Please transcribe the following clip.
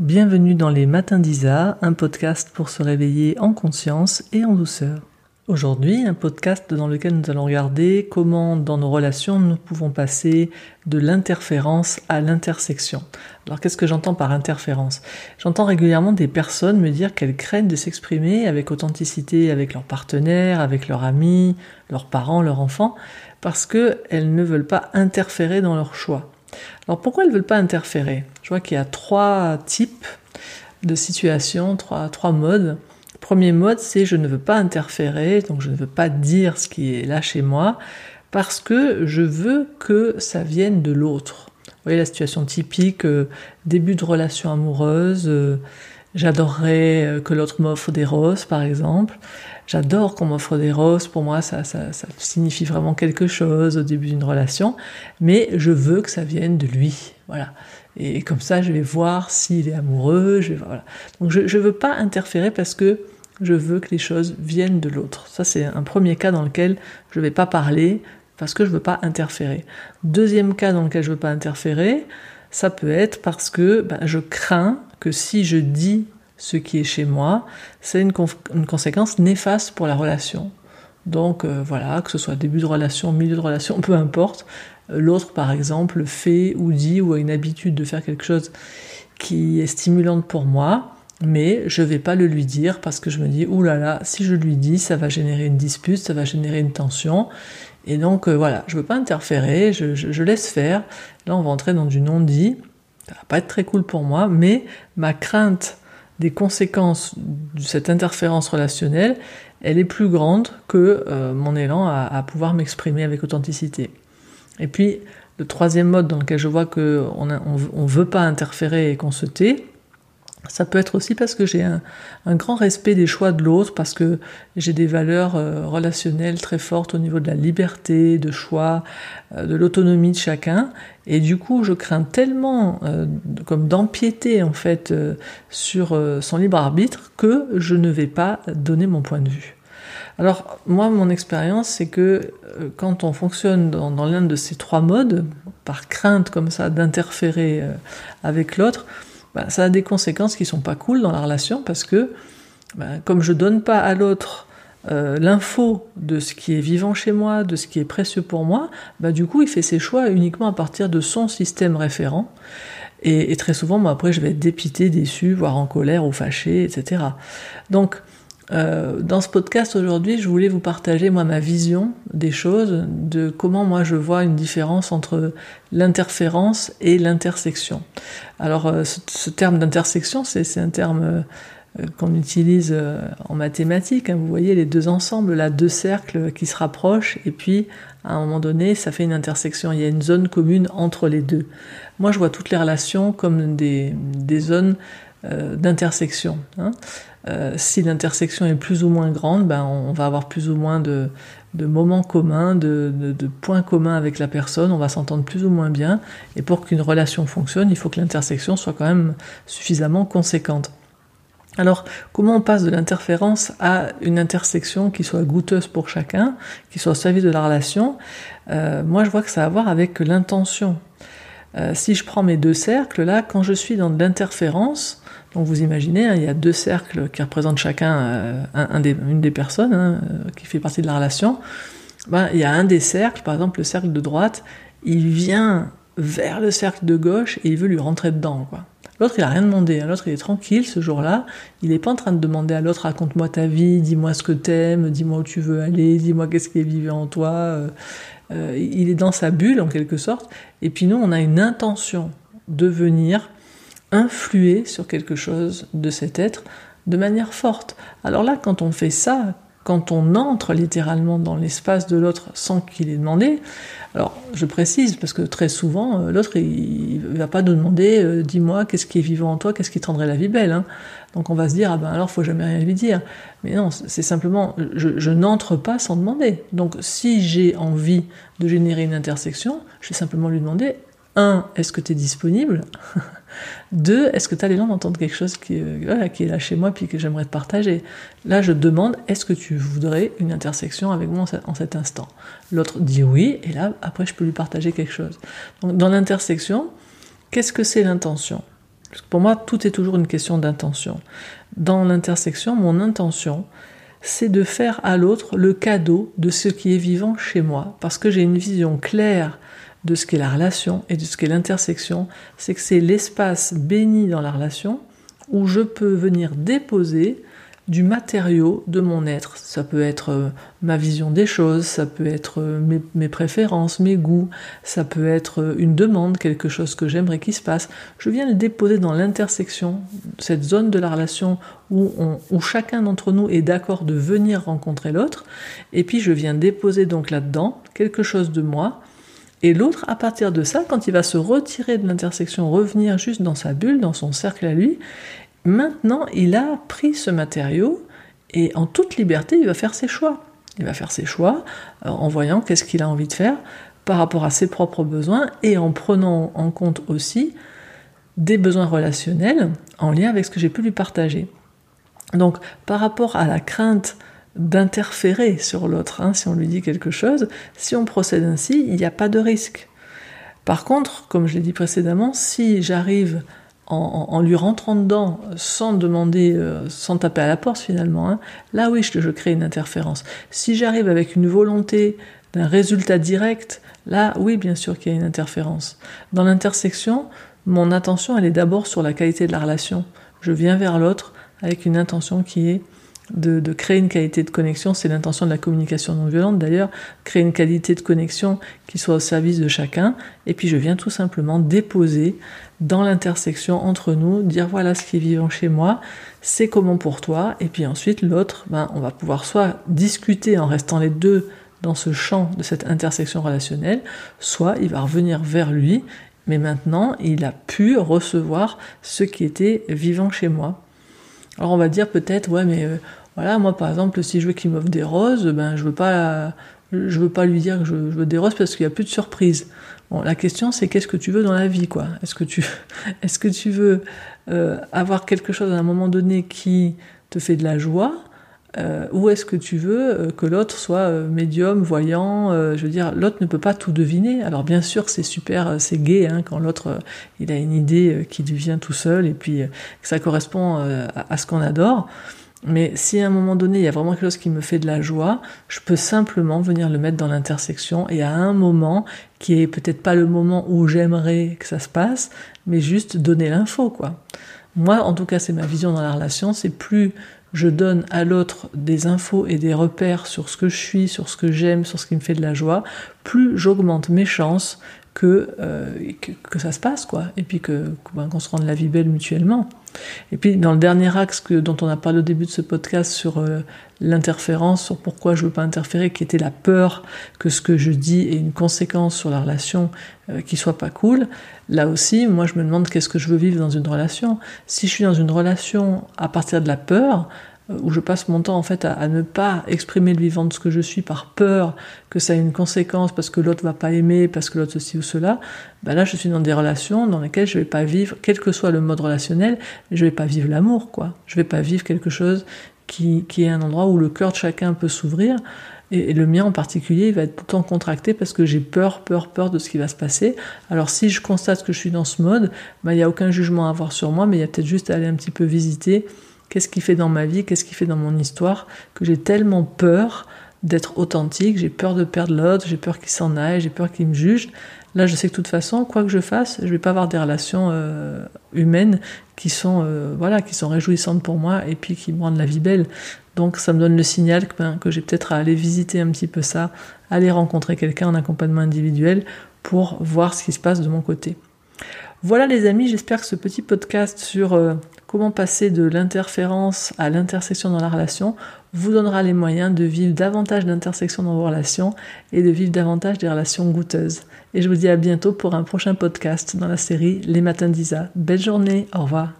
Bienvenue dans les Matins d'Isa, un podcast pour se réveiller en conscience et en douceur. Aujourd'hui, un podcast dans lequel nous allons regarder comment dans nos relations nous pouvons passer de l'interférence à l'intersection. Alors qu'est-ce que j'entends par interférence? J'entends régulièrement des personnes me dire qu'elles craignent de s'exprimer avec authenticité avec leurs partenaires, avec leurs amis, leurs parents, leurs enfants, parce qu'elles ne veulent pas interférer dans leurs choix. Alors pourquoi elles ne veulent pas interférer? Je vois qu'il y a trois types de situations, trois, modes. Premier mode, c'est je ne veux pas interférer, donc je ne veux pas dire ce qui est là chez moi, parce que je veux que ça vienne de l'autre. Vous voyez la situation typique, euh, début de relation amoureuse, euh, j'adorerais euh, que l'autre m'offre des roses par exemple. J'adore qu'on m'offre des roses, pour moi ça, ça, ça signifie vraiment quelque chose au début d'une relation, mais je veux que ça vienne de lui. Voilà. Et comme ça, je vais voir s'il est amoureux. Je voilà. Donc je ne veux pas interférer parce que je veux que les choses viennent de l'autre. Ça, c'est un premier cas dans lequel je ne vais pas parler parce que je ne veux pas interférer. Deuxième cas dans lequel je ne veux pas interférer, ça peut être parce que ben, je crains que si je dis ce qui est chez moi, c'est une, conséquence néfaste pour la relation. Donc euh, voilà, que ce soit début de relation, milieu de relation, peu importe, l'autre par exemple fait ou dit ou a une habitude de faire quelque chose qui est stimulante pour moi, mais je vais pas le lui dire parce que je me dis oulala, là là, si je lui dis, ça va générer une dispute, ça va générer une tension. Et donc euh, voilà, je veux pas interférer, je, je, laisse faire. Là, on va entrer dans du non-dit. Ça va pas être très cool pour moi, mais ma crainte des conséquences de cette interférence relationnelle, elle est plus grande que euh, mon élan à, pouvoir m'exprimer avec authenticité. Et puis, le troisième mode dans lequel je vois qu'on ne on veut pas interférer et qu'on se tait, ça peut être aussi parce que j'ai un, grand respect des choix de l'autre, parce que j'ai des valeurs euh, relationnelles très fortes au niveau de la liberté, de choix, euh, de l'autonomie de chacun, et du coup je crains tellement euh, comme d'empiéter en fait sur son libre arbitre que je ne vais pas donner mon point de vue. Alors moi, mon expérience, c'est que quand on fonctionne dans, l'un de ces trois modes, par crainte comme ça d'interférer avec l'autre, bah, ça a des conséquences qui sont pas cool dans la relation parce que bah, comme je donne pas à l'autre euh, l'info de ce qui est vivant chez moi, de ce qui est précieux pour moi, bah, du coup, il fait ses choix uniquement à partir de son système référent. Et, et très souvent, moi, après, je vais être dépité, déçu, voire en colère ou fâché, etc. Donc, euh, dans ce podcast aujourd'hui, je voulais vous partager moi ma vision des choses, de comment moi je vois une différence entre l'interférence et l'intersection. Alors euh, ce, terme d'intersection, c'est un terme euh, qu'on utilise en mathématiques. Hein. Vous voyez les deux ensembles, là, deux cercles qui se rapprochent, et puis à un moment donné, ça fait une intersection. Il y a une zone commune entre les deux. Moi, je vois toutes les relations comme des, des zones d'intersection. Hein. Euh, si l'intersection est plus ou moins grande, ben on va avoir plus ou moins de, moments communs, de, points communs avec la personne, on va s'entendre plus ou moins bien. Et pour qu'une relation fonctionne, il faut que l'intersection soit quand même suffisamment conséquente. Alors, comment on passe de l'interférence à une intersection qui soit goûteuse pour chacun, qui soit au service de la relation? Euh, Moi, je vois que ça a à voir avec l'intention. Euh, si je prends mes deux cercles, là, quand je suis dans de l'interférence, donc vous imaginez, hein, il y a deux cercles qui représentent chacun euh, une des personnes hein, euh, qui fait partie de la relation. Ben, il y a un des cercles, par exemple le cercle de droite, il vient vers le cercle de gauche et il veut lui rentrer dedans. L'autre, il a rien demandé. Hein. L'autre, il est tranquille ce jour-là. Il n'est pas en train de demander à l'autre raconte-moi ta vie, dis-moi ce que t'aimes, dis-moi où tu veux aller, dis-moi qu'est-ce qui est vivant en toi. Euh, il est dans sa bulle en quelque sorte. Et puis nous, on a une intention de venir influer sur quelque chose de cet être de manière forte. Alors là, quand on fait ça, quand on entre littéralement dans l'espace de l'autre sans qu'il ait demandé, alors je précise parce que très souvent euh, l'autre il, va pas nous demander euh, dis-moi qu'est-ce qui est vivant en toi, qu'est-ce qui te rendrait la vie belle. Hein. Donc on va se dire ah ben alors faut jamais rien lui dire. Mais non, c'est simplement je n'entre pas sans demander. Donc si j'ai envie de générer une intersection, je vais simplement lui demander un, est-ce que tu es disponible? Deux, est-ce que tu as l'élan d'entendre quelque chose qui, euh, qui est là chez moi puis que j'aimerais te partager? Là, je demande, est-ce que tu voudrais une intersection avec moi en cet instant? L'autre dit oui, et là, après, je peux lui partager quelque chose. Dans l'intersection, qu'est-ce que c'est l'intention? Pour moi, tout est toujours une question d'intention. Dans l'intersection, mon intention, c'est de faire à l'autre le cadeau de ce qui est vivant chez moi, parce que j'ai une vision claire de ce qu'est la relation et de ce qu'est l'intersection, c'est que c'est l'espace béni dans la relation où je peux venir déposer du matériau de mon être. Ça peut être euh, ma vision des choses, ça peut être euh, mes, préférences, mes goûts, ça peut être euh, une demande, quelque chose que j'aimerais qu'il se passe. Je viens le déposer dans l'intersection, cette zone de la relation où, où chacun d'entre nous est d'accord de venir rencontrer l'autre, et puis je viens déposer donc là-dedans quelque chose de moi. Et l'autre, à partir de ça, quand il va se retirer de l'intersection, revenir juste dans sa bulle, dans son cercle à lui, Maintenant, il a pris ce matériau et en toute liberté, il va faire ses choix. Il va faire ses choix euh, en voyant qu'est-ce qu'il a envie de faire par rapport à ses propres besoins et en prenant en compte aussi des besoins relationnels en lien avec ce que j'ai pu lui partager. Donc, par rapport à la crainte d'interférer sur l'autre, hein, si on lui dit quelque chose, si on procède ainsi, il n'y a pas de risque. Par contre, comme je l'ai dit précédemment, si j'arrive en, lui rentrant dedans sans demander, euh, sans taper à la porte finalement, hein, là oui, je, je, crée une interférence. Si j'arrive avec une volonté d'un résultat direct, là oui, bien sûr qu'il y a une interférence. Dans l'intersection, mon attention, elle est d'abord sur la qualité de la relation. Je viens vers l'autre avec une intention qui est de, créer une qualité de connexion, c'est l'intention de la communication non violente d'ailleurs, créer une qualité de connexion qui soit au service de chacun, et puis je viens tout simplement déposer dans l'intersection entre nous, dire voilà ce qui est vivant chez moi, c'est comment pour toi, et puis ensuite l'autre, ben, on va pouvoir soit discuter en restant les deux dans ce champ de cette intersection relationnelle, soit il va revenir vers lui, mais maintenant il a pu recevoir ce qui était vivant chez moi. Alors on va dire peut-être, ouais, mais euh, voilà, moi par exemple, si je veux qu'il m'offre des roses, ben je veux pas, je veux pas lui dire que je, veux des roses parce qu'il n'y a plus de surprise. Bon, la question c'est qu'est-ce que tu veux dans la vie, quoi? Est-ce que tu, est-ce que tu veux euh, avoir quelque chose à un moment donné qui te fait de la joie euh, ou est-ce que tu veux euh, que l'autre soit médium, voyant Je veux dire, l'autre ne peut pas tout deviner. Alors bien sûr, c'est super, c'est gai hein, quand l'autre il a une idée qui lui vient tout seul et puis que ça correspond à ce qu'on adore. Mais si à un moment donné il y a vraiment quelque chose qui me fait de la joie, je peux simplement venir le mettre dans l'intersection et à un moment qui est peut-être pas le moment où j'aimerais que ça se passe, mais juste donner l'info quoi. Moi en tout cas c'est ma vision dans la relation, c'est plus je donne à l'autre des infos et des repères sur ce que je suis, sur ce que j'aime, sur ce qui me fait de la joie, plus j'augmente mes chances euh, que, que, ça se passe, quoi. Et puis que, ben, qu'on se rende la vie belle mutuellement. Et puis dans le dernier axe que, dont on a parlé au début de ce podcast sur euh, l'interférence, sur pourquoi je veux pas interférer, qui était la peur que ce que je dis ait une conséquence sur la relation euh, qui soit pas cool. Là aussi, moi je me demande qu'est-ce que je veux vivre dans une relation. Si je suis dans une relation à partir de la peur, où je passe mon temps en fait à, ne pas exprimer le vivant de ce que je suis par peur que ça ait une conséquence parce que l'autre va pas aimer, parce que l'autre ceci ou cela, ben là je suis dans des relations dans lesquelles je vais pas vivre, quel que soit le mode relationnel, je vais pas vivre l'amour quoi. Je vais pas vivre quelque chose qui, qui est un endroit où le cœur de chacun peut s'ouvrir. Et, le mien en particulier, il va être tout le temps contracté parce que j'ai peur, peur, peur de ce qui va se passer. Alors si je constate que je suis dans ce mode, ben, il n'y a aucun jugement à avoir sur moi, mais il y a peut-être juste à aller un petit peu visiter Qu'est-ce qui fait dans ma vie, qu'est-ce qui fait dans mon histoire? Que j'ai tellement peur d'être authentique, j'ai peur de perdre l'autre, j'ai peur qu'il s'en aille, j'ai peur qu'il me juge. Là, je sais que de toute façon, quoi que je fasse, je vais pas avoir des relations euh, humaines qui sont euh, voilà, qui sont réjouissantes pour moi et puis qui me rendent la vie belle. Donc, ça me donne le signal que, ben, que j'ai peut-être à aller visiter un petit peu ça, aller rencontrer quelqu'un en accompagnement individuel pour voir ce qui se passe de mon côté. Voilà les amis, j'espère que ce petit podcast sur euh, comment passer de l'interférence à l'intersection dans la relation vous donnera les moyens de vivre davantage d'intersection dans vos relations et de vivre davantage des relations goûteuses. Et je vous dis à bientôt pour un prochain podcast dans la série Les Matins d'Isa. Belle journée, au revoir.